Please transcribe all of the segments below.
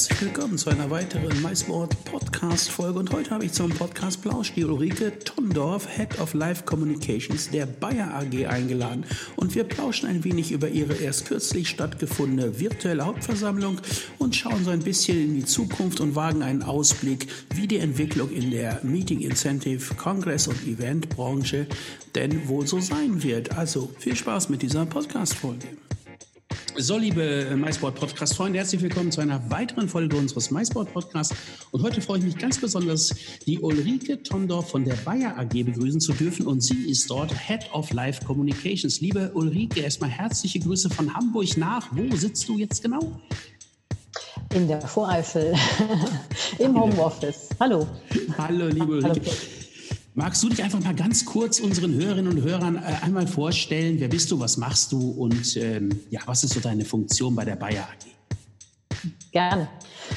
Herzlich willkommen zu einer weiteren MySport Podcast Folge und heute habe ich zum Podcast Plausch die Ulrike Tondorf, Head of Live Communications der Bayer AG eingeladen und wir plauschen ein wenig über ihre erst kürzlich stattgefundene virtuelle Hauptversammlung und schauen so ein bisschen in die Zukunft und wagen einen Ausblick, wie die Entwicklung in der Meeting Incentive, Kongress und Eventbranche denn wohl so sein wird. Also viel Spaß mit dieser Podcast Folge. So, liebe MySport-Podcast-Freunde, herzlich willkommen zu einer weiteren Folge unseres MySport-Podcasts. Und heute freue ich mich ganz besonders, die Ulrike Tondorf von der Bayer AG begrüßen zu dürfen. Und sie ist dort Head of Live Communications. Liebe Ulrike, erstmal herzliche Grüße von Hamburg nach. Wo sitzt du jetzt genau? In der Voreifel, im Homeoffice. Hallo. Hallo, liebe Ulrike. Hallo. Magst du dich einfach mal ganz kurz unseren Hörerinnen und Hörern äh, einmal vorstellen? Wer bist du, was machst du und ähm, ja, was ist so deine Funktion bei der Bayer AG? Gerne.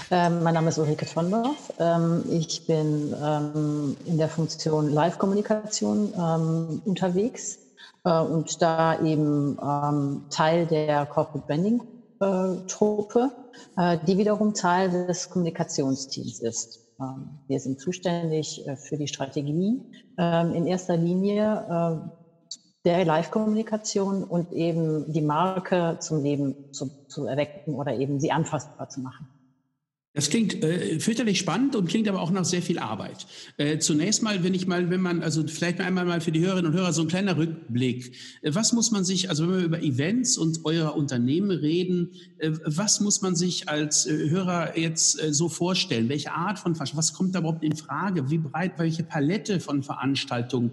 Ähm, mein Name ist Ulrike Tondorf. Ähm, ich bin ähm, in der Funktion Live-Kommunikation ähm, unterwegs äh, und da eben ähm, Teil der Corporate Branding-Truppe, äh, die wiederum Teil des Kommunikationsteams ist. Ähm, wir sind zuständig äh, für die Strategie ähm, in erster Linie äh, der Live-Kommunikation und eben die Marke zum Leben zu, zu erwecken oder eben sie anfassbar zu machen. Das klingt äh, fürchterlich spannend und klingt aber auch nach sehr viel Arbeit. Äh, zunächst mal, wenn ich mal, wenn man, also vielleicht einmal mal für die Hörerinnen und Hörer so ein kleiner Rückblick. Äh, was muss man sich, also wenn wir über Events und euer Unternehmen reden, äh, was muss man sich als äh, Hörer jetzt äh, so vorstellen? Welche Art von? Was kommt da überhaupt in Frage? Wie breit, welche Palette von Veranstaltungen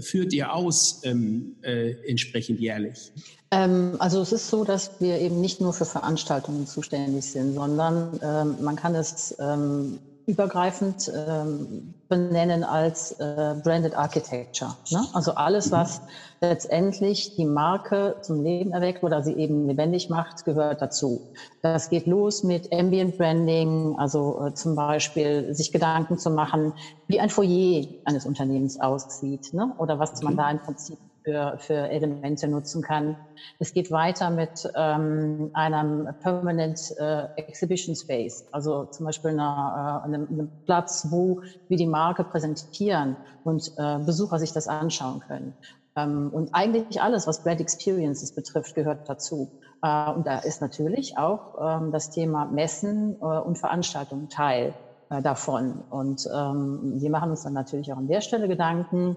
führt ihr aus ähm, entsprechend jährlich? Ähm, also es ist so, dass wir eben nicht nur für Veranstaltungen zuständig sind, sondern ähm, man kann es ähm, übergreifend ähm, benennen als äh, Branded Architecture. Ne? Also alles, was letztendlich die Marke zum Leben erweckt oder sie eben lebendig macht, gehört dazu. Das geht los mit Ambient Branding, also äh, zum Beispiel sich Gedanken zu machen, wie ein Foyer eines Unternehmens aussieht ne? oder was man da im Prinzip für, für Elemente nutzen kann. Es geht weiter mit ähm, einem Permanent äh, Exhibition Space, also zum Beispiel einer, äh, einem, einem Platz, wo wir die Marke präsentieren und äh, Besucher sich das anschauen können. Ähm, und eigentlich alles, was Brand Experiences betrifft, gehört dazu. Äh, und da ist natürlich auch ähm, das Thema Messen äh, und Veranstaltungen Teil äh, davon. Und ähm, wir machen uns dann natürlich auch an der Stelle Gedanken,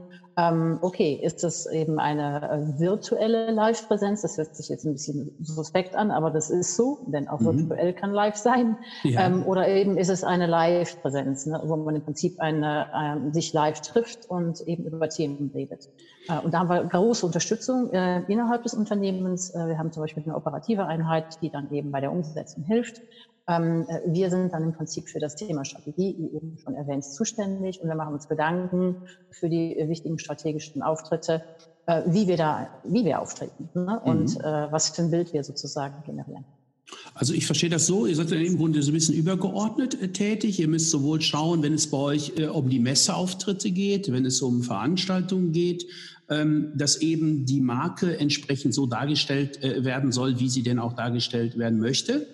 okay, ist das eben eine äh, virtuelle Live-Präsenz? Das hört sich jetzt ein bisschen suspekt an, aber das ist so, denn auch mhm. virtuell kann live sein. Ja. Ähm, oder eben ist es eine Live-Präsenz, ne, wo man im Prinzip eine, äh, sich live trifft und eben über Themen redet. Äh, und da haben wir große Unterstützung äh, innerhalb des Unternehmens. Äh, wir haben zum Beispiel eine operative Einheit, die dann eben bei der Umsetzung hilft. Ähm, äh, wir sind dann im Prinzip für das Thema Strategie, wie eben schon erwähnt, zuständig und wir machen uns Gedanken für die wichtigen strategischen Auftritte, äh, wie wir da, wie wir auftreten ne? und mhm. was für ein Bild wir sozusagen generieren. Also ich verstehe das so, ihr seid im Grunde so ein bisschen übergeordnet tätig. Ihr müsst sowohl schauen, wenn es bei euch äh, um die Messeauftritte geht, wenn es um Veranstaltungen geht, ähm, dass eben die Marke entsprechend so dargestellt äh, werden soll, wie sie denn auch dargestellt werden möchte.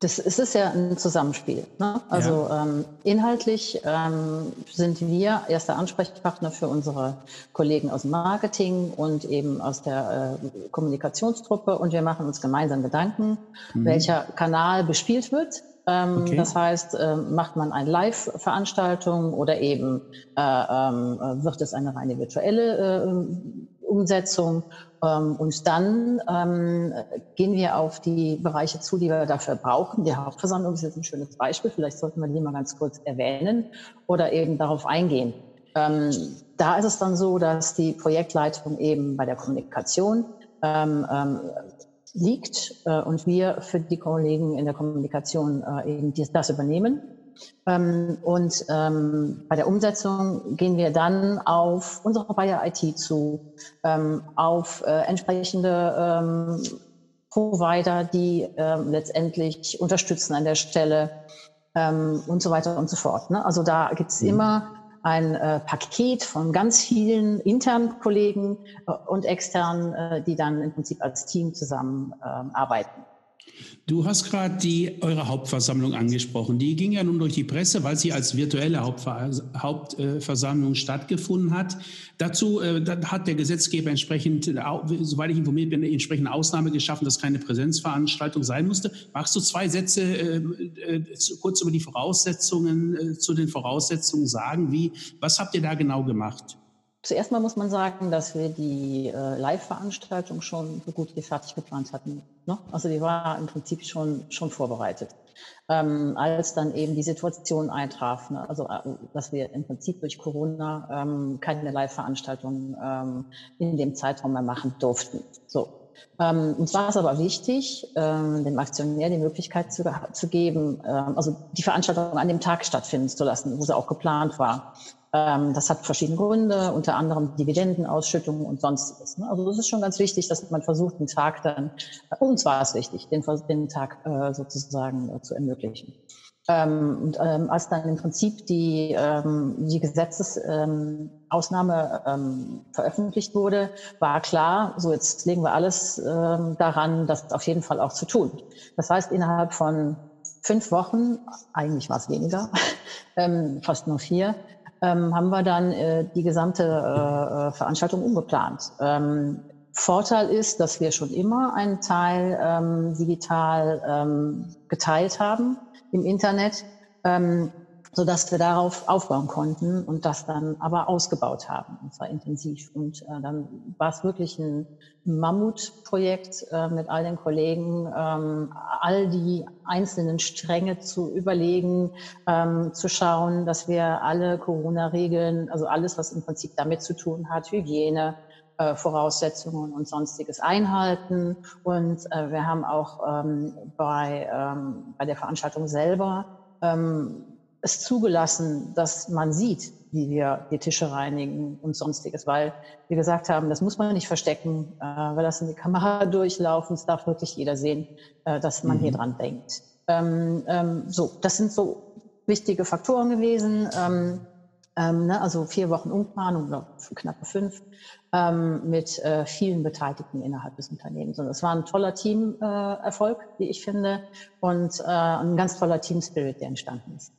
Das ist es ja ein Zusammenspiel. Ne? Also ja. ähm, inhaltlich ähm, sind wir erster Ansprechpartner für unsere Kollegen aus dem Marketing und eben aus der äh, Kommunikationstruppe und wir machen uns gemeinsam Gedanken, mhm. welcher Kanal bespielt wird. Ähm, okay. Das heißt, äh, macht man eine Live-Veranstaltung oder eben äh, ähm, wird es eine reine virtuelle äh, Umsetzung. Ähm, und dann ähm, gehen wir auf die Bereiche zu, die wir dafür brauchen. Die Hauptversammlung ist jetzt ein schönes Beispiel. Vielleicht sollten wir die mal ganz kurz erwähnen oder eben darauf eingehen. Ähm, da ist es dann so, dass die Projektleitung eben bei der Kommunikation ähm, ähm, liegt äh, und wir für die Kollegen in der Kommunikation äh, eben das übernehmen. Ähm, und ähm, bei der Umsetzung gehen wir dann auf unsere Bayer IT zu, ähm, auf äh, entsprechende Provider, die letztendlich unterstützen an der Stelle und so weiter und so fort. Ne? Also da gibt's mhm. immer ein äh, Paket von ganz vielen internen Kollegen äh, und externen, äh, die dann im Prinzip als Team zusammenarbeiten. Du hast gerade die eure Hauptversammlung angesprochen. Die ging ja nun durch die Presse, weil sie als virtuelle Hauptversammlung stattgefunden hat. Dazu äh, hat der Gesetzgeber entsprechend, soweit ich informiert bin, eine entsprechende Ausnahme geschaffen, dass keine Präsenzveranstaltung sein musste. Magst du zwei Sätze äh, äh, kurz über die Voraussetzungen äh, zu den Voraussetzungen sagen? Wie, was habt ihr da genau gemacht? Zuerst mal muss man sagen, dass wir die äh, Live-Veranstaltung schon so gut wie fertig geplant hatten. Ne? Also die war im Prinzip schon, schon vorbereitet. Ähm, als dann eben die Situation eintraf, ne? also äh, dass wir im Prinzip durch Corona ähm, keine Live-Veranstaltung ähm, in dem Zeitraum mehr machen durften. So. Ähm, uns war es aber wichtig, ähm, dem Aktionär die Möglichkeit zu, zu geben, ähm, also die Veranstaltung an dem Tag stattfinden zu lassen, wo sie auch geplant war. Ähm, das hat verschiedene Gründe, unter anderem Dividendenausschüttungen und sonstiges. Ne? Also das ist schon ganz wichtig, dass man versucht, den Tag dann, äh, uns war es wichtig, den, den Tag äh, sozusagen äh, zu ermöglichen. Ähm, und ähm, als dann im Prinzip die, die Gesetzesausnahme veröffentlicht wurde, war klar, so jetzt legen wir alles daran, das auf jeden Fall auch zu tun. Das heißt, innerhalb von fünf Wochen, eigentlich war es weniger, fast nur vier, ähm, haben wir dann äh, die gesamte äh, äh, Veranstaltung umgeplant. Ähm, Vorteil ist, dass wir schon immer einen Teil ähm, digital ähm, geteilt haben im Internet. Ähm, so dass wir darauf aufbauen konnten und das dann aber ausgebaut haben, und zwar intensiv. Und äh, dann war es wirklich ein Mammutprojekt äh, mit all den Kollegen, ähm, all die einzelnen Stränge zu überlegen, ähm, zu schauen, dass wir alle Corona-Regeln, also alles, was im Prinzip damit zu tun hat, Hygiene, äh, Voraussetzungen und sonstiges einhalten. Und äh, wir haben auch ähm, bei, ähm, bei der Veranstaltung selber ähm, es zugelassen, dass man sieht, wie wir die Tische reinigen und sonstiges, weil wir gesagt haben, das muss man nicht verstecken, äh, wir lassen die Kamera durchlaufen, es darf wirklich jeder sehen, äh, dass man mhm. hier dran denkt. Ähm, ähm, so, das sind so wichtige Faktoren gewesen. Ähm, ähm, ne, also vier Wochen Umplanung oder knappe fünf ähm, mit äh, vielen Beteiligten innerhalb des Unternehmens. Und es war ein toller Teamerfolg, äh, wie ich finde, und äh, ein ganz toller Team-Spirit, der entstanden ist.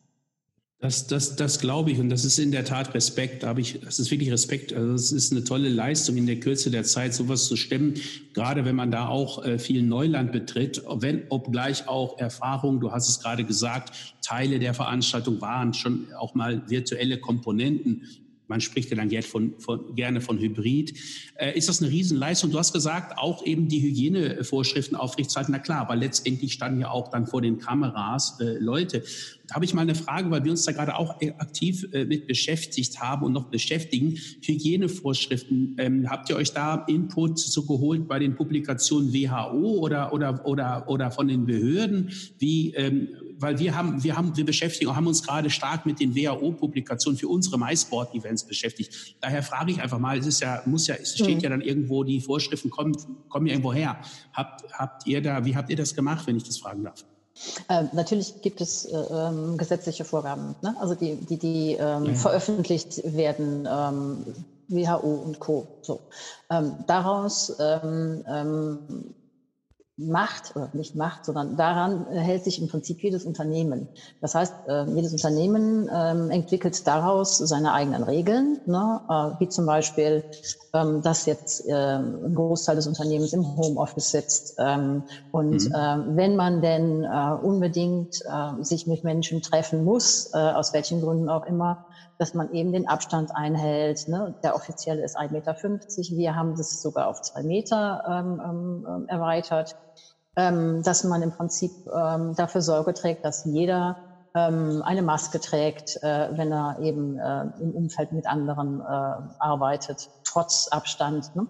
Das, das, das glaube ich und das ist in der Tat Respekt. Da habe ich, das ist wirklich Respekt. Also es ist eine tolle Leistung in der Kürze der Zeit, sowas zu stemmen. Gerade wenn man da auch äh, viel Neuland betritt, wenn obgleich auch Erfahrung. Du hast es gerade gesagt, Teile der Veranstaltung waren schon auch mal virtuelle Komponenten man spricht ja dann gerne von, von, gerne von Hybrid. Äh, ist das eine Riesenleistung? Du hast gesagt, auch eben die Hygienevorschriften aufrechtzuerhalten. Na klar, aber letztendlich standen ja auch dann vor den Kameras äh, Leute. Da habe ich mal eine Frage, weil wir uns da gerade auch äh, aktiv äh, mit beschäftigt haben und noch beschäftigen. Hygienevorschriften, ähm, habt ihr euch da Input so geholt bei den Publikationen WHO oder, oder, oder, oder von den Behörden? Wie, ähm, weil wir haben, wir haben, wir beschäftigen, haben uns gerade stark mit den WHO-Publikationen für unsere MySport-Events beschäftigt. Daher frage ich einfach mal, es ist ja, muss ja, es steht mhm. ja dann irgendwo, die Vorschriften kommen, kommen ja irgendwo her. Habt, habt ihr da, wie habt ihr das gemacht, wenn ich das fragen darf? Äh, natürlich gibt es äh, ähm, gesetzliche Vorgaben, ne? also die, die, die ähm, ja. veröffentlicht werden, ähm, WHO und Co. So. Ähm, daraus ähm, ähm, macht, oder nicht macht, sondern daran hält sich im Prinzip jedes Unternehmen. Das heißt, äh, jedes Unternehmen ähm, entwickelt daraus seine eigenen Regeln, ne? Äh, wie zum Beispiel, ähm, dass jetzt ähm, ein Großteil des Unternehmens im Homeoffice sitzt. und mhm. wenn man denn äh, unbedingt sich mit Menschen treffen muss, aus welchen Gründen auch immer, dass man eben den Abstand einhält. Ne? Der offizielle ist 1,50 Meter. Wir haben das sogar auf zwei Meter ähm, ähm, erweitert ähm, dass man im Prinzip ähm, dafür Sorge trägt, dass jeder ähm, eine Maske trägt, äh, wenn er eben äh, im Umfeld mit anderen äh, arbeitet, trotz Abstand. Ne?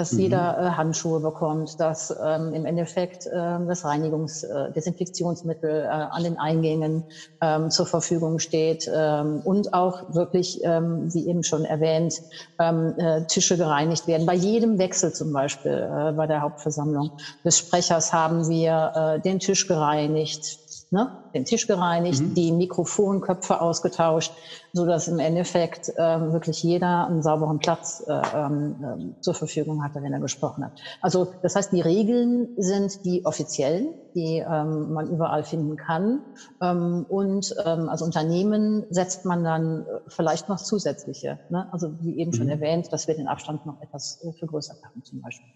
Dass mhm. jeder äh, Handschuhe bekommt, dass ähm, im Endeffekt äh, das Reinigungs-, äh, Desinfektionsmittel äh, an den Eingängen ähm, zur Verfügung steht ähm, und auch wirklich, ähm, wie eben schon erwähnt, ähm, äh, Tische gereinigt werden. Bei jedem Wechsel zum Beispiel äh, bei der Hauptversammlung des Sprechers haben wir äh, den Tisch gereinigt, ne, den Tisch gereinigt, mhm. die Mikrofonköpfe ausgetauscht, so dass im Endeffekt ähm, wirklich jeder einen sauberen Platz äh, ähm, zur Verfügung hatte, wenn er gesprochen hat. Also das heißt, die Regeln sind die offiziellen, die ähm, man überall finden kann. Ähm, und ähm, als Unternehmen setzt man dann äh, vielleicht noch zusätzliche. Ne? Also wie eben mhm. schon erwähnt, dass wir den Abstand noch etwas äh, vergrößert haben zum Beispiel.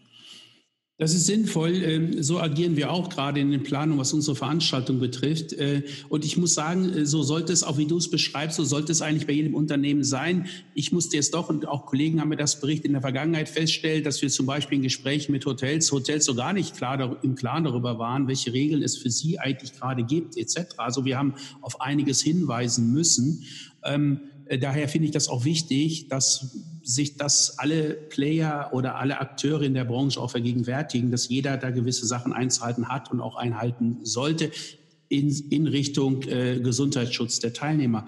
Das ist sinnvoll. Ähm, so agieren wir auch gerade in den Planungen, was unsere Veranstaltung betrifft. Äh, und ich muss sagen, äh, so sollte es, auch wie du es beschreibst, so sollte es eigentlich bei jedem Unternehmen sein. Ich musste jetzt doch, und auch Kollegen haben mir das berichtet in der Vergangenheit feststellen, dass wir zum Beispiel in Gesprächen mit Hotels, Hotels so gar nicht klar im Klaren darüber waren, welche Regeln es für sie eigentlich gerade gibt, etc. Also wir haben auf einiges hinweisen müssen. Ähm, äh, daher finde ich das auch wichtig, dass sich das alle Player oder alle Akteure in der Branche auch vergegenwärtigen, dass jeder da gewisse Sachen einzuhalten hat und auch einhalten sollte in, in Richtung äh, Gesundheitsschutz der Teilnehmer.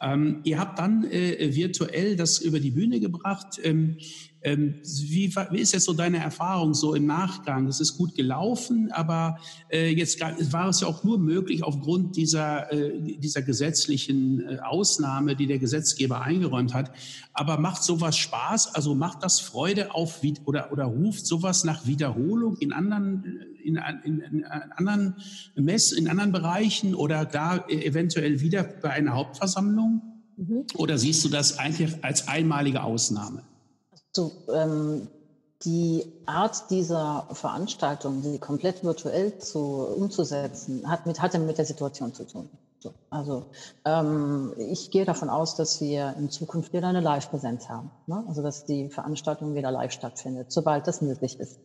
Ähm, ihr habt dann äh, virtuell das über die Bühne gebracht. Ähm, wie, wie, ist jetzt so deine Erfahrung so im Nachgang? Es ist gut gelaufen, aber äh, jetzt war es ja auch nur möglich aufgrund dieser, äh, dieser gesetzlichen äh, Ausnahme, die der Gesetzgeber eingeräumt hat. Aber macht sowas Spaß? Also macht das Freude auf oder, oder ruft sowas nach Wiederholung in anderen, in, in, in anderen Mess, in anderen Bereichen oder da eventuell wieder bei einer Hauptversammlung? Mhm. Oder siehst du das eigentlich als einmalige Ausnahme? So, ähm, die Art dieser Veranstaltung, die komplett virtuell zu, umzusetzen, hat mit, hatte mit der Situation zu tun. So, also ähm, ich gehe davon aus, dass wir in Zukunft wieder eine Live-Präsenz haben. Ne? Also dass die Veranstaltung wieder live stattfindet, sobald das möglich ist.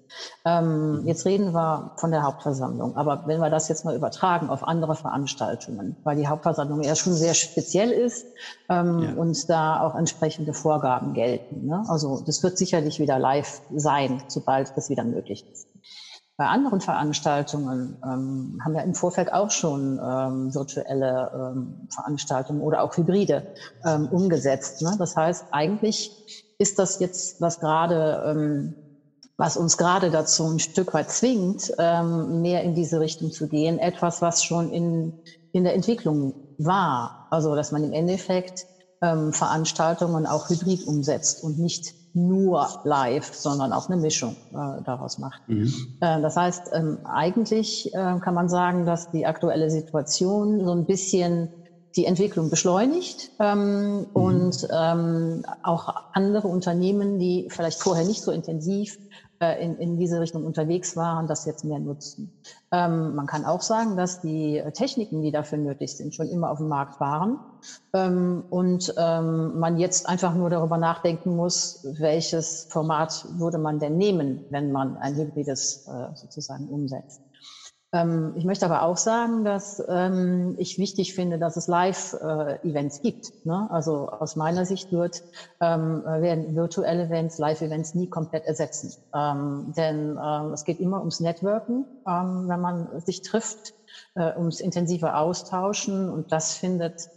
Ähm, mhm. jetzt reden wir von der Hauptversammlung, aber wenn wir das jetzt mal übertragen auf andere Veranstaltungen, weil die Hauptversammlung ja schon sehr speziell ist ähm, ja. und da auch entsprechende Vorgaben gelten. Ne? Also das wird sicherlich wieder live sein, sobald das wieder möglich ist. Bei anderen Veranstaltungen ähm, haben wir im Vorfeld auch schon ähm, virtuelle ähm, Veranstaltungen oder auch Hybride ähm, umgesetzt. Ne? Das heißt, eigentlich ist das jetzt, was gerade, ähm, was uns gerade dazu ein Stück weit zwingt, ähm, mehr in diese Richtung zu gehen, etwas, was schon in, in der Entwicklung war. Also, dass man im Endeffekt Veranstaltungen auch hybrid umsetzt und nicht nur live, sondern auch eine Mischung äh, daraus macht. Mhm. Äh, das heißt, ähm, eigentlich äh, kann man sagen, dass die aktuelle Situation so ein bisschen die Entwicklung beschleunigt ähm, mhm. und ähm, auch andere Unternehmen, die vielleicht vorher nicht so intensiv in, in diese Richtung unterwegs waren, das jetzt mehr nutzen. Ähm, man kann auch sagen, dass die Techniken, die dafür nötig sind, schon immer auf dem Markt waren ähm, und ähm, man jetzt einfach nur darüber nachdenken muss, welches Format würde man denn nehmen, wenn man ein hybrides äh, sozusagen umsetzt. Ähm, ich möchte aber auch sagen, dass ähm, ich wichtig finde, dass es Live-Events gibt. Ne? Also aus meiner Sicht wird, ähm, werden virtuelle Events, Live-Events nie komplett ersetzen. Ähm, denn ähm, es geht immer ums Networken, ähm, wenn man sich trifft, äh, ums intensive Austauschen und das findet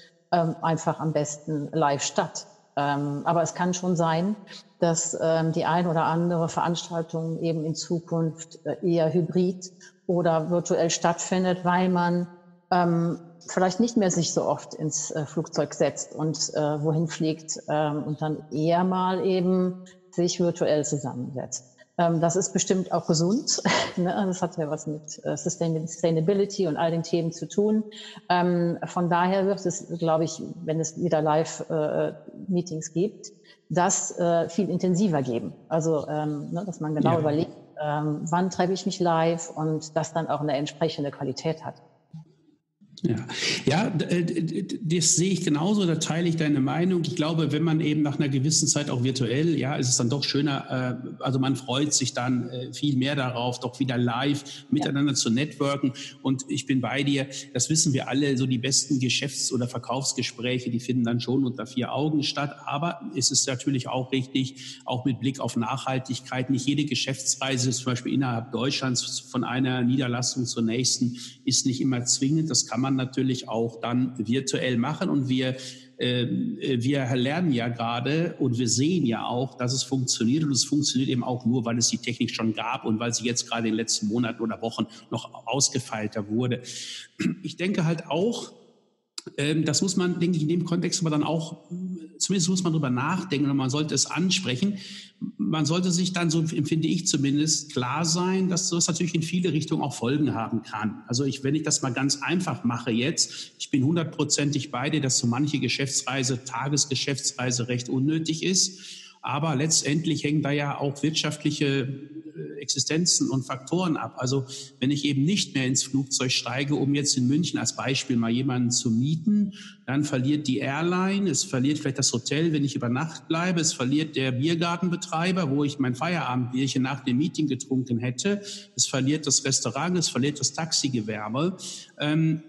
einfach am besten live statt. Ähm, aber es kann schon sein, dass ähm, die ein oder andere Veranstaltung eben in Zukunft äh, eher hybrid oder virtuell stattfindet, weil man ähm, vielleicht nicht mehr sich so oft ins äh, Flugzeug setzt und äh, wohin fliegt und dann eher mal eben sich virtuell zusammensetzt. Ähm, das ist bestimmt auch gesund. ne? Das hat ja was mit äh, Sustainability und all den Themen zu tun. Ähm, von daher wird es, glaube ich, wenn es wieder Live-Meetings äh, gibt, das äh, viel intensiver geben. Also, ähm, ne, dass man genau ja. überlegt, wann treffe ich mich live und das dann auch eine entsprechende Qualität hat. Ja, ja das sehe ich genauso, da teile ich deine Meinung. Ich glaube, wenn man eben nach einer gewissen Zeit auch virtuell, ja, ist es dann doch schöner, äh, also man freut sich dann äh, viel mehr darauf, doch wieder live miteinander ja. zu networken. Und ich bin bei dir, das wissen wir alle, so die besten Geschäfts- oder Verkaufsgespräche, die finden dann schon unter vier Augen statt. Aber es ist natürlich auch richtig, auch mit Blick auf Nachhaltigkeit, nicht jede Geschäftsreise, zum Beispiel innerhalb Deutschlands von einer Niederlassung zur nächsten, ist nicht immer zwingend. Das kann man natürlich auch dann virtuell machen. Und wir, äh, wir lernen ja gerade und wir sehen ja auch, dass es funktioniert. Und es funktioniert eben auch nur, weil es die Technik schon gab und weil sie jetzt gerade in den letzten Monaten oder Wochen noch ausgefeilter wurde. Ich denke halt auch, ähm, das muss man, denke ich, in dem Kontext aber dann auch, zumindest muss man darüber nachdenken und man sollte es ansprechen. Man sollte sich dann, so empfinde ich zumindest, klar sein, dass das natürlich in viele Richtungen auch Folgen haben kann. Also ich, wenn ich das mal ganz einfach mache jetzt, ich bin hundertprozentig bei dir, dass so manche Geschäftsreise, Tagesgeschäftsreise recht unnötig ist. Aber letztendlich hängen da ja auch wirtschaftliche äh, Existenzen und Faktoren ab. Also wenn ich eben nicht mehr ins Flugzeug steige, um jetzt in München als Beispiel mal jemanden zu mieten, dann verliert die Airline, es verliert vielleicht das Hotel, wenn ich über Nacht bleibe, es verliert der Biergartenbetreiber, wo ich mein Feierabendbierchen nach dem Meeting getrunken hätte, es verliert das Restaurant, es verliert das Taxigewerbe. Ähm,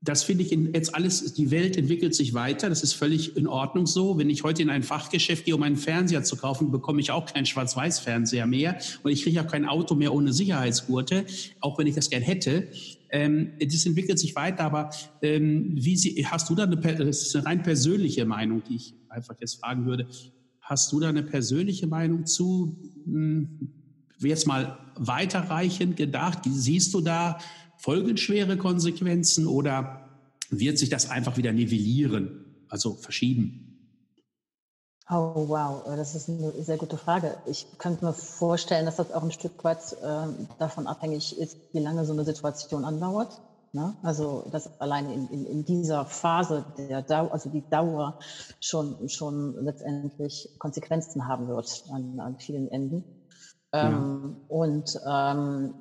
das finde ich in, jetzt alles, die Welt entwickelt sich weiter, das ist völlig in Ordnung so. Wenn ich heute in ein Fachgeschäft gehe, um einen Fernseher zu kaufen, bekomme ich auch keinen Schwarz-Weiß-Fernseher mehr und ich kriege auch kein Auto mehr ohne Sicherheitsgurte, auch wenn ich das gern hätte. Ähm, das entwickelt sich weiter, aber ähm, wie sie, hast du da eine, das ist eine rein persönliche Meinung, die ich einfach jetzt fragen würde. Hast du da eine persönliche Meinung zu, hm, jetzt mal weiterreichend gedacht? Siehst du da folgenschwere Konsequenzen oder wird sich das einfach wieder nivellieren, also verschieben? Oh, wow, das ist eine sehr gute Frage. Ich könnte mir vorstellen, dass das auch ein Stück weit äh, davon abhängig ist, wie lange so eine Situation andauert. Ne? Also, dass alleine in, in, in dieser Phase der Dauer, also die Dauer schon, schon letztendlich Konsequenzen haben wird an, an vielen Enden. Ähm, ja. Und ähm,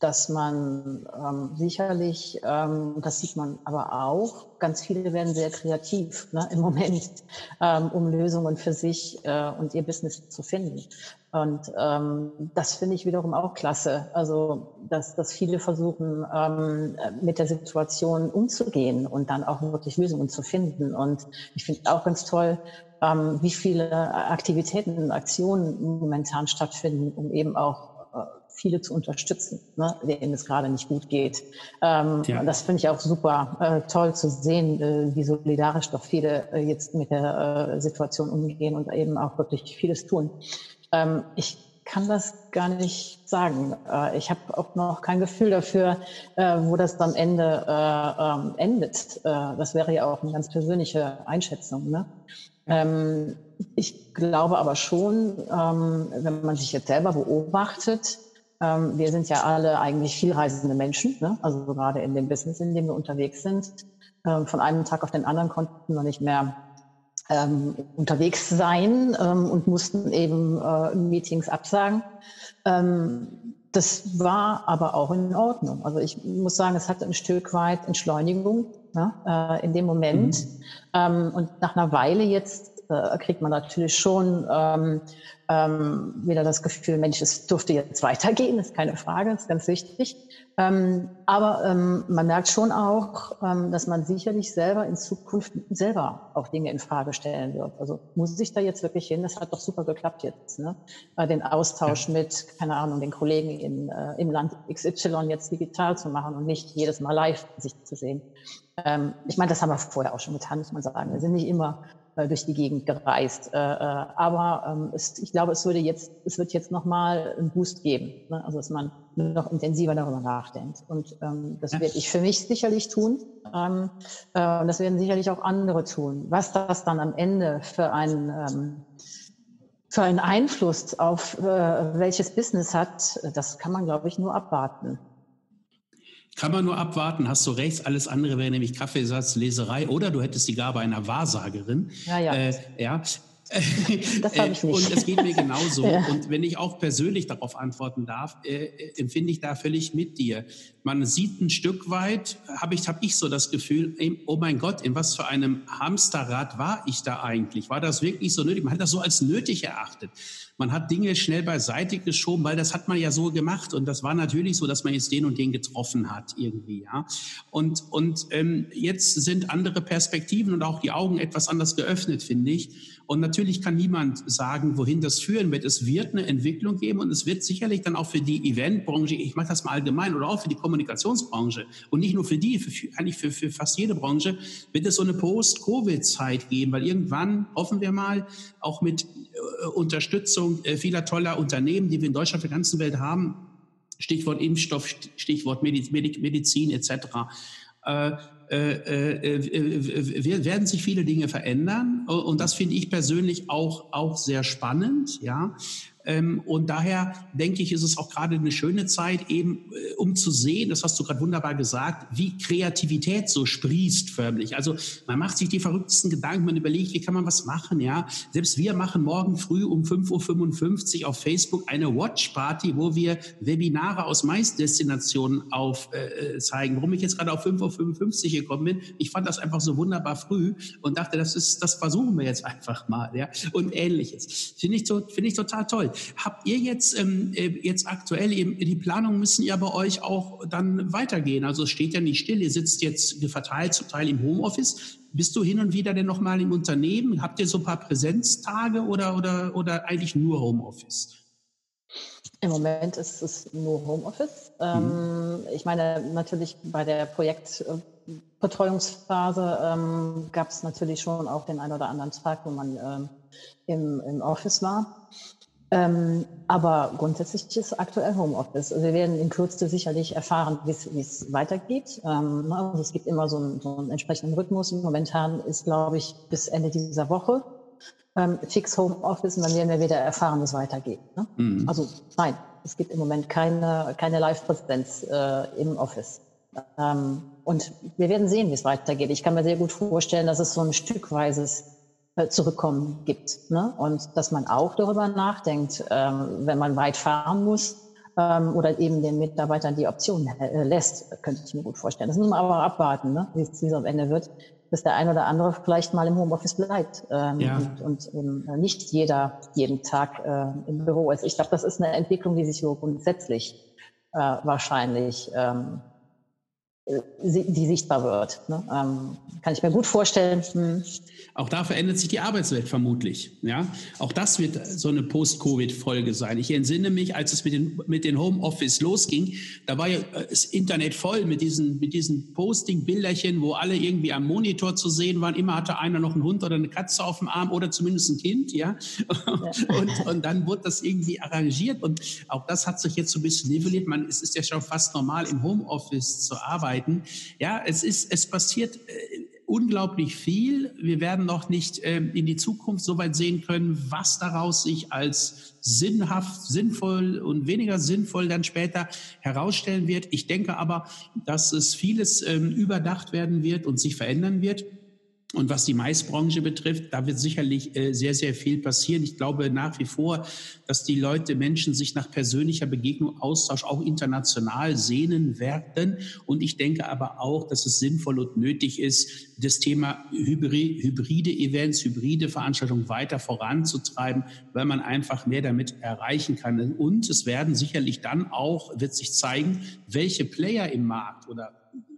dass man ähm, sicherlich, ähm, das sieht man aber auch, ganz viele werden sehr kreativ ne, im Moment, ähm, um Lösungen für sich äh, und ihr Business zu finden. Und ähm, das finde ich wiederum auch klasse. Also, dass, dass viele versuchen, ähm, mit der Situation umzugehen und dann auch wirklich Lösungen zu finden. Und ich finde auch ganz toll, ähm, wie viele Aktivitäten und Aktionen momentan stattfinden, um eben auch viele zu unterstützen, ne, denen es gerade nicht gut geht. Ähm, ja. Das finde ich auch super äh, toll zu sehen, äh, wie solidarisch doch viele äh, jetzt mit der äh, Situation umgehen und eben auch wirklich vieles tun. Ähm, ich kann das gar nicht sagen. Äh, ich habe auch noch kein Gefühl dafür, äh, wo das am Ende ähm, endet. das wäre ja auch eine ganz persönliche Einschätzung. Ne? Ähm, ich glaube aber schon, ähm, wenn man sich jetzt selber beobachtet, ähm, wir sind ja alle eigentlich vielreisende Menschen, ne? also gerade in dem Business, in dem wir unterwegs sind. Ähm, von einem Tag auf den anderen konnten wir nicht mehr ähm, unterwegs sein ähm, und mussten eben äh, Meetings absagen. Ähm, das war aber auch in Ordnung. Also ich muss sagen, es hatte ein Stück weit Entschleunigung ne, äh, in dem Moment. Mhm. Ähm, und nach einer Weile jetzt äh, kriegt man natürlich schon ähm, ähm, wieder das Gefühl, Mensch, es durfte jetzt weitergehen, ist keine Frage, ist ganz wichtig. Ähm, aber ähm, man merkt schon auch, ähm, dass man sicherlich selber in Zukunft selber auch Dinge in Frage stellen wird. Also muss ich da jetzt wirklich hin? Das hat doch super geklappt jetzt. Ne? Äh, den Austausch ja. mit, keine Ahnung, den Kollegen in, äh, im Land XY jetzt digital zu machen und nicht jedes Mal live sich zu sehen. Ähm, ich meine, das haben wir vorher auch schon getan, muss man sagen. Wir sind nicht immer äh, durch die Gegend gereist. Äh, äh, aber ähm, es, ich glaube, es würde jetzt, es wird jetzt nochmal einen Boost geben. Ne? Also dass man noch intensiver darüber nachdenkt. Und ähm, das werde ich für mich sicherlich tun. Ähm, äh, und das werden sicherlich auch andere tun. Was das dann am Ende für einen ähm, für einen Einfluss auf äh, welches Business hat, das kann man, glaube ich, nur abwarten. Kann man nur abwarten, hast du recht. Alles andere wäre nämlich Kaffeesatz, Leserei oder du hättest die Gabe einer Wahrsagerin. Ja, ja. Äh, ja. Das habe ich nicht. Und es geht mir genauso. Ja. Und wenn ich auch persönlich darauf antworten darf, äh, empfinde ich da völlig mit dir. Man sieht ein Stück weit, habe ich, hab ich so das Gefühl, oh mein Gott, in was für einem Hamsterrad war ich da eigentlich? War das wirklich so nötig? Man hat das so als nötig erachtet. Man hat Dinge schnell beiseite geschoben, weil das hat man ja so gemacht. Und das war natürlich so, dass man jetzt den und den getroffen hat irgendwie. Ja. Und, und ähm, jetzt sind andere Perspektiven und auch die Augen etwas anders geöffnet, finde ich. Und natürlich kann niemand sagen, wohin das führen wird. Es wird eine Entwicklung geben und es wird sicherlich dann auch für die Eventbranche, ich mache das mal allgemein, oder auch für die Kommunikationsbranche und nicht nur für die, für, eigentlich für, für fast jede Branche, wird es so eine Post-Covid-Zeit geben, weil irgendwann, hoffen wir mal, auch mit äh, Unterstützung äh, vieler toller Unternehmen, die wir in Deutschland auf der ganzen Welt haben, Stichwort Impfstoff, Stichwort Medizin etc., äh, äh, werden sich viele Dinge verändern. Und das finde ich persönlich auch, auch sehr spannend. Ja. Ähm, und daher denke ich, ist es auch gerade eine schöne Zeit, eben äh, um zu sehen, das hast du gerade wunderbar gesagt, wie Kreativität so sprießt förmlich. Also man macht sich die verrücktesten Gedanken, man überlegt, wie kann man was machen, ja. Selbst wir machen morgen früh um 5.55 Uhr auf Facebook eine Watch-Party, wo wir Webinare aus Maisdestinationen aufzeigen. Äh, Warum ich jetzt gerade auf 5.55 Uhr gekommen bin, ich fand das einfach so wunderbar früh und dachte, das ist, das versuchen wir jetzt einfach mal, ja. Und ähnliches. Finde ich, finde ich total toll. Habt ihr jetzt, ähm, äh, jetzt aktuell eben, die Planungen müssen ja bei euch auch dann weitergehen. Also es steht ja nicht still. Ihr sitzt jetzt verteilt zum Teil im Homeoffice. Bist du hin und wieder denn nochmal im Unternehmen? Habt ihr so ein paar Präsenztage oder, oder, oder eigentlich nur Homeoffice? Im Moment ist es nur Homeoffice. Mhm. ich meine, natürlich bei der Projektbetreuungsphase ähm, gab es natürlich schon auch den einen oder anderen Tag, wo man ähm, im, im Office war. Ähm, aber grundsätzlich ist aktuell Homeoffice. Also wir werden in Kürze sicherlich erfahren, wie es weitergeht. Ähm, ne, also es gibt immer so einen, so einen entsprechenden Rhythmus. Momentan ist, glaube ich, bis Ende dieser Woche ähm, fix Homeoffice und dann werden wir wieder erfahren, wie es weitergeht. Ne? Mhm. Also nein, es gibt im Moment keine, keine Live-Präsenz äh, im Office. Ähm, und wir werden sehen, wie es weitergeht. Ich kann mir sehr gut vorstellen, dass es so ein stückweises zurückkommen gibt. Ne? Und dass man auch darüber nachdenkt, ähm, wenn man weit fahren muss ähm, oder eben den Mitarbeitern die Option äh, lässt, könnte ich mir gut vorstellen. Das muss man aber abwarten, ne? wie es am Ende wird, bis der ein oder andere vielleicht mal im Homeoffice bleibt ähm, ja. und, und eben nicht jeder jeden Tag äh, im Büro ist. Ich glaube, das ist eine Entwicklung, die sich so grundsätzlich äh, wahrscheinlich ähm, äh, die sichtbar wird. Ne? Ähm, kann ich mir gut vorstellen. Hm. Auch da verändert sich die Arbeitswelt vermutlich. Ja, auch das wird so eine Post-Covid-Folge sein. Ich entsinne mich, als es mit den, mit den Homeoffice losging, da war ja äh, das Internet voll mit diesen, mit diesen Posting-Bilderchen, wo alle irgendwie am Monitor zu sehen waren. Immer hatte einer noch einen Hund oder eine Katze auf dem Arm oder zumindest ein Kind. Ja, ja. Und, und dann wurde das irgendwie arrangiert und auch das hat sich jetzt so ein bisschen nivelliert. Man, es ist ja schon fast normal, im Homeoffice zu arbeiten arbeiten. Ja, es ist, es passiert äh, unglaublich viel. Wir werden noch nicht äh, in die Zukunft so weit sehen können, was daraus sich als sinnhaft, sinnvoll und weniger sinnvoll dann später herausstellen wird. Ich denke aber, dass es vieles ähm, überdacht werden wird und sich verändern wird. Und was die Maisbranche betrifft, da wird sicherlich äh, sehr, sehr viel passieren. Ich glaube nach wie vor, dass die Leute, Menschen sich nach persönlicher Begegnung, Austausch auch international sehnen werden. Und ich denke aber auch, dass es sinnvoll und nötig ist, das Thema hybride Events, hybride Veranstaltungen weiter voranzutreiben, weil man einfach mehr damit erreichen kann. Und es werden sicherlich dann auch, wird sich zeigen, welche Player im Markt oder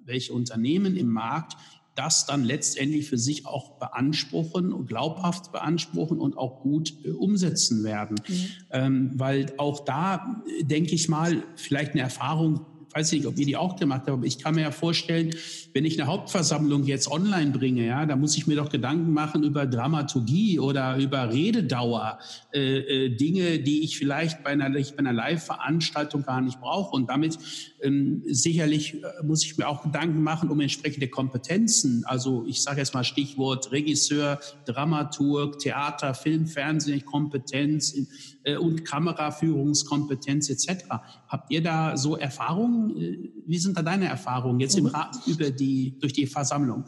welche Unternehmen im Markt das dann letztendlich für sich auch beanspruchen und glaubhaft beanspruchen und auch gut äh, umsetzen werden. Mhm. Ähm, weil auch da, äh, denke ich mal, vielleicht eine Erfahrung weiß nicht, ob ihr die auch gemacht habt, aber ich kann mir ja vorstellen, wenn ich eine Hauptversammlung jetzt online bringe, ja, da muss ich mir doch Gedanken machen über Dramaturgie oder über Rededauer, äh, äh, Dinge, die ich vielleicht bei einer, bei einer Live-Veranstaltung gar nicht brauche. Und damit ähm, sicherlich äh, muss ich mir auch Gedanken machen um entsprechende Kompetenzen. Also ich sage jetzt mal Stichwort Regisseur, Dramaturg, Theater, Film, Fernsehen, Kompetenz äh, und Kameraführungskompetenz etc. Habt ihr da so Erfahrungen? Äh, wie sind da deine Erfahrungen jetzt im mhm. Rat über die, durch die Versammlung?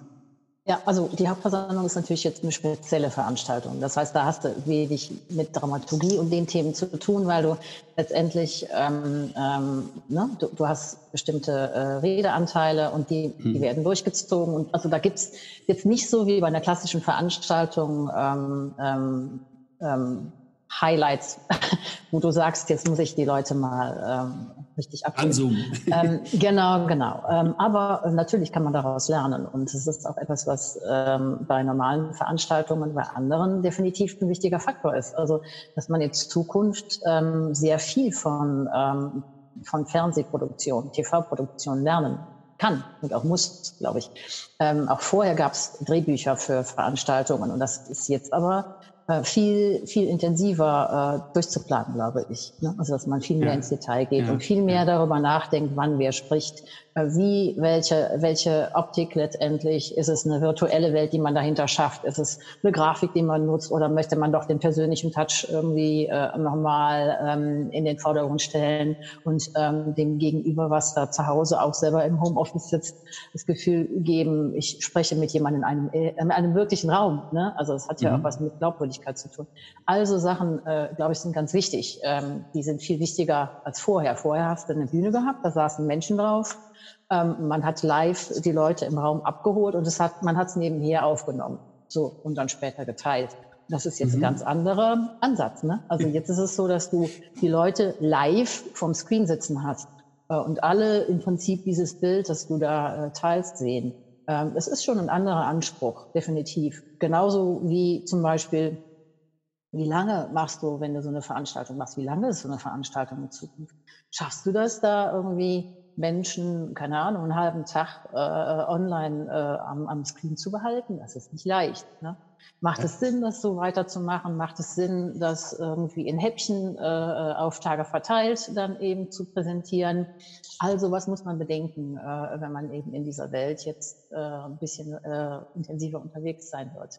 Ja, also die Hauptversammlung ist natürlich jetzt eine spezielle Veranstaltung. Das heißt, da hast du wenig mit Dramaturgie und den Themen zu tun, weil du letztendlich, ähm, ähm, ne, du, du, hast bestimmte äh, Redeanteile und die, die mhm. werden durchgezogen. Und also da gibt's jetzt nicht so wie bei einer klassischen Veranstaltung ähm, ähm, ähm, Highlights, wo du sagst, jetzt muss ich die Leute mal ähm, richtig abholen. Ähm, genau, genau. Ähm, aber natürlich kann man daraus lernen und es ist auch etwas, was ähm, bei normalen Veranstaltungen, bei anderen definitiv ein wichtiger Faktor ist. Also, dass man in Zukunft ähm, sehr viel von, ähm, von Fernsehproduktion, TV-Produktion lernen kann und auch muss, glaube ich. Ähm, auch vorher gab es Drehbücher für Veranstaltungen und das ist jetzt aber viel, viel intensiver äh, durchzuplanen, glaube ich. Ne? Also dass man viel mehr ja. ins Detail geht ja. und viel mehr ja. darüber nachdenkt, wann wer spricht, äh, wie, welche, welche Optik letztendlich, ist es eine virtuelle Welt, die man dahinter schafft, ist es eine Grafik, die man nutzt oder möchte man doch den persönlichen Touch irgendwie äh, nochmal ähm, in den Vordergrund stellen und ähm, dem Gegenüber, was da zu Hause auch selber im Homeoffice sitzt, das Gefühl geben, ich spreche mit jemandem in einem, äh, in einem wirklichen Raum. Ne? Also das hat ja mhm. auch was mit Glaubwürdigkeit zu tun. Also Sachen, äh, glaube ich, sind ganz wichtig. Ähm, die sind viel wichtiger als vorher. Vorher hast du eine Bühne gehabt, da saßen Menschen drauf ähm, man hat live die Leute im Raum abgeholt und es hat, man hat es nebenher aufgenommen. So, und dann später geteilt. Das ist jetzt mhm. ein ganz anderer Ansatz. Ne? Also jetzt ist es so, dass du die Leute live vom Screen sitzen hast äh, und alle im Prinzip dieses Bild, das du da äh, teilst, sehen. Ähm, es ist schon ein anderer Anspruch, definitiv. Genauso wie zum Beispiel, wie lange machst du, wenn du so eine Veranstaltung machst, wie lange ist so eine Veranstaltung in Zukunft? Schaffst du das da irgendwie Menschen, keine Ahnung, einen halben Tag äh, online äh, am, am Screen zu behalten, das ist nicht leicht. Ne? Macht ja. es Sinn, das so weiterzumachen? Macht es Sinn, das irgendwie in Häppchen äh, auf Tage verteilt dann eben zu präsentieren? Also was muss man bedenken, äh, wenn man eben in dieser Welt jetzt äh, ein bisschen äh, intensiver unterwegs sein wird?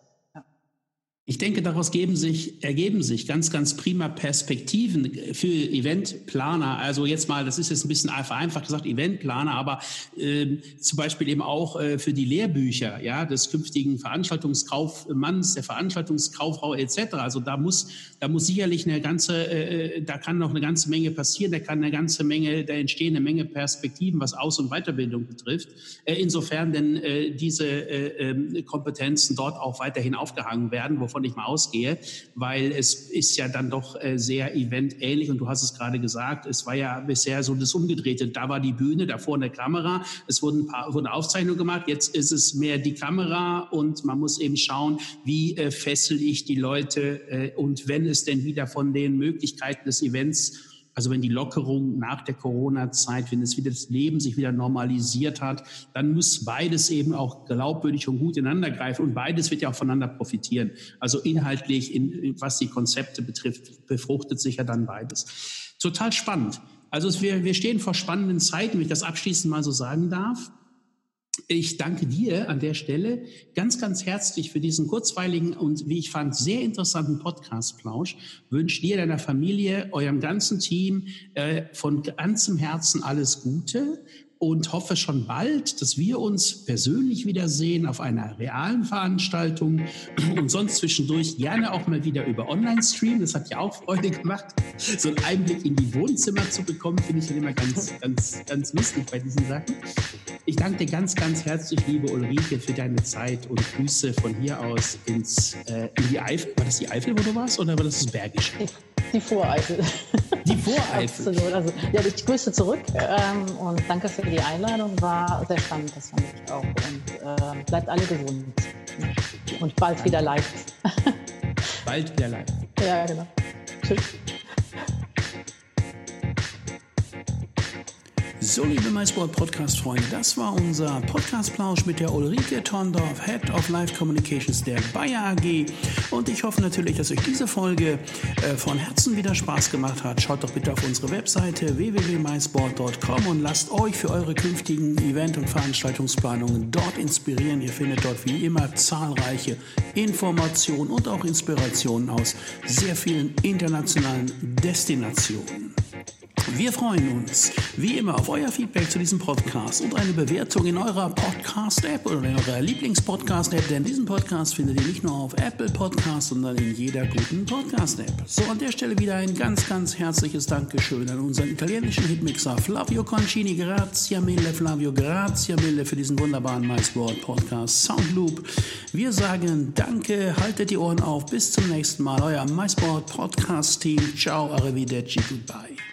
Ich denke, daraus geben sich, ergeben sich ganz, ganz prima Perspektiven für Eventplaner. Also jetzt mal, das ist jetzt ein bisschen vereinfacht gesagt, Eventplaner, aber äh, zum Beispiel eben auch äh, für die Lehrbücher ja, des künftigen Veranstaltungskaufmanns, der Veranstaltungskauffrau etc. Also da muss, da muss sicherlich eine ganze, äh, da kann noch eine ganze Menge passieren, da kann eine ganze Menge, da entstehen eine Menge Perspektiven, was Aus- und Weiterbildung betrifft. Äh, insofern denn äh, diese äh, äh, Kompetenzen dort auch weiterhin aufgehangen werden, wovon ich mal ausgehe, weil es ist ja dann doch äh, sehr eventähnlich. Und du hast es gerade gesagt, es war ja bisher so das Umgedrehte. Da war die Bühne, davor eine Kamera, es wurden, paar, wurden Aufzeichnungen gemacht, jetzt ist es mehr die Kamera. Und man muss eben schauen, wie äh, fessel ich die Leute äh, und wenn es denn wieder von den Möglichkeiten des Events also wenn die Lockerung nach der Corona-Zeit, wenn es wieder das Leben sich wieder normalisiert hat, dann muss beides eben auch glaubwürdig und gut ineinander greifen und beides wird ja auch voneinander profitieren. Also inhaltlich, in, was die Konzepte betrifft, befruchtet sich ja dann beides. Total spannend. Also wir, wir stehen vor spannenden Zeiten, wenn ich das abschließend mal so sagen darf. Ich danke dir an der Stelle ganz, ganz herzlich für diesen kurzweiligen und, wie ich fand, sehr interessanten Podcast-Plausch. Wünsche dir, deiner Familie, eurem ganzen Team äh, von ganzem Herzen alles Gute und hoffe schon bald, dass wir uns persönlich wiedersehen auf einer realen Veranstaltung und sonst zwischendurch gerne auch mal wieder über Online-Stream. Das hat ja auch Freude gemacht. So einen Einblick in die Wohnzimmer zu bekommen, finde ich dann immer ganz, ganz, ganz lustig bei diesen Sachen. Ich danke dir ganz, ganz herzlich, liebe Ulrike, für deine Zeit und Grüße von hier aus ins, äh, in die Eifel. War das die Eifel, wo du warst, oder war das das Bergische? Die Voreifel. Die Voreifel. Absolut. Also, ja, ich grüße zurück ähm, und danke für die Einladung. War sehr spannend, das fand ich auch. Und äh, bleibt alle gesund. Und bald wieder live. bald wieder live. Ja, genau. Tschüss. So, liebe MySport Podcast-Freunde, das war unser Podcast-Plausch mit der Ulrike Tondorf, Head of Live Communications der Bayer AG. Und ich hoffe natürlich, dass euch diese Folge äh, von Herzen wieder Spaß gemacht hat. Schaut doch bitte auf unsere Webseite www.mysport.com und lasst euch für eure künftigen Event- und Veranstaltungsplanungen dort inspirieren. Ihr findet dort wie immer zahlreiche Informationen und auch Inspirationen aus sehr vielen internationalen Destinationen. Wir freuen uns, wie immer, auf euer Feedback zu diesem Podcast und eine Bewertung in eurer Podcast-App oder in eurer Lieblings-Podcast-App, denn diesen Podcast findet ihr nicht nur auf Apple Podcasts, sondern in jeder guten Podcast-App. So, an der Stelle wieder ein ganz, ganz herzliches Dankeschön an unseren italienischen Hitmixer Flavio Concini. Grazie mille, Flavio, grazie mille für diesen wunderbaren MySport-Podcast Soundloop. Wir sagen Danke, haltet die Ohren auf, bis zum nächsten Mal. Euer MySport Podcast Team. Ciao, arrivederci, goodbye.